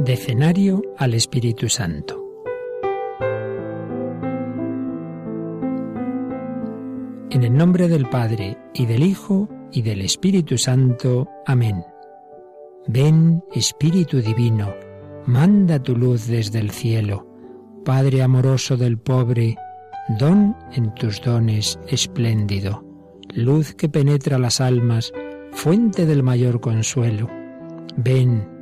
Decenario al Espíritu Santo. En el nombre del Padre, y del Hijo, y del Espíritu Santo. Amén. Ven, Espíritu Divino, manda tu luz desde el cielo. Padre amoroso del pobre, don en tus dones espléndido, luz que penetra las almas, fuente del mayor consuelo. Ven,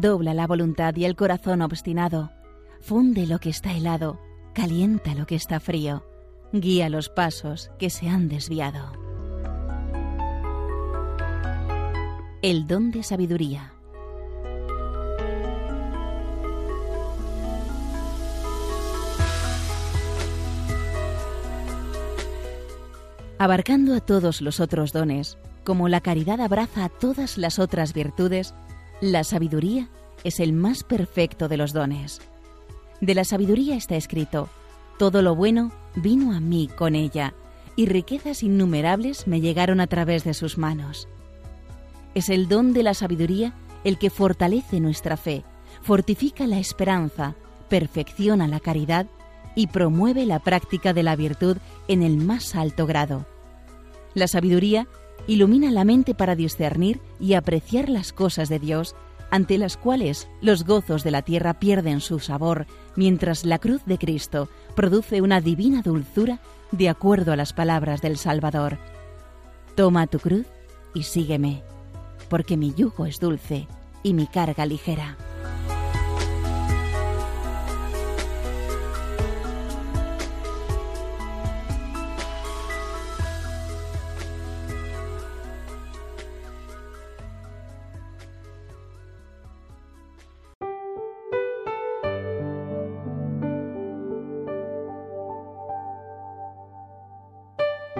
Dobla la voluntad y el corazón obstinado. Funde lo que está helado, calienta lo que está frío. Guía los pasos que se han desviado. El don de sabiduría. Abarcando a todos los otros dones, como la caridad abraza a todas las otras virtudes, la sabiduría es el más perfecto de los dones. De la sabiduría está escrito, todo lo bueno vino a mí con ella, y riquezas innumerables me llegaron a través de sus manos. Es el don de la sabiduría el que fortalece nuestra fe, fortifica la esperanza, perfecciona la caridad y promueve la práctica de la virtud en el más alto grado. La sabiduría ilumina la mente para discernir y apreciar las cosas de Dios, ante las cuales los gozos de la tierra pierden su sabor, mientras la cruz de Cristo produce una divina dulzura de acuerdo a las palabras del Salvador. Toma tu cruz y sígueme, porque mi yugo es dulce y mi carga ligera.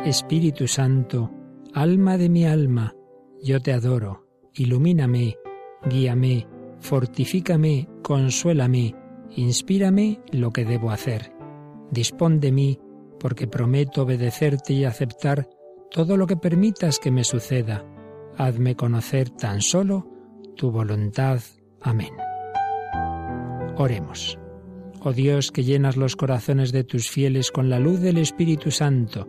Espíritu Santo, alma de mi alma, yo te adoro, ilumíname, guíame, fortifícame, consuélame, inspírame lo que debo hacer. Dispón de mí, porque prometo obedecerte y aceptar todo lo que permitas que me suceda. Hazme conocer tan solo tu voluntad. Amén. Oremos. Oh Dios, que llenas los corazones de tus fieles con la luz del Espíritu Santo,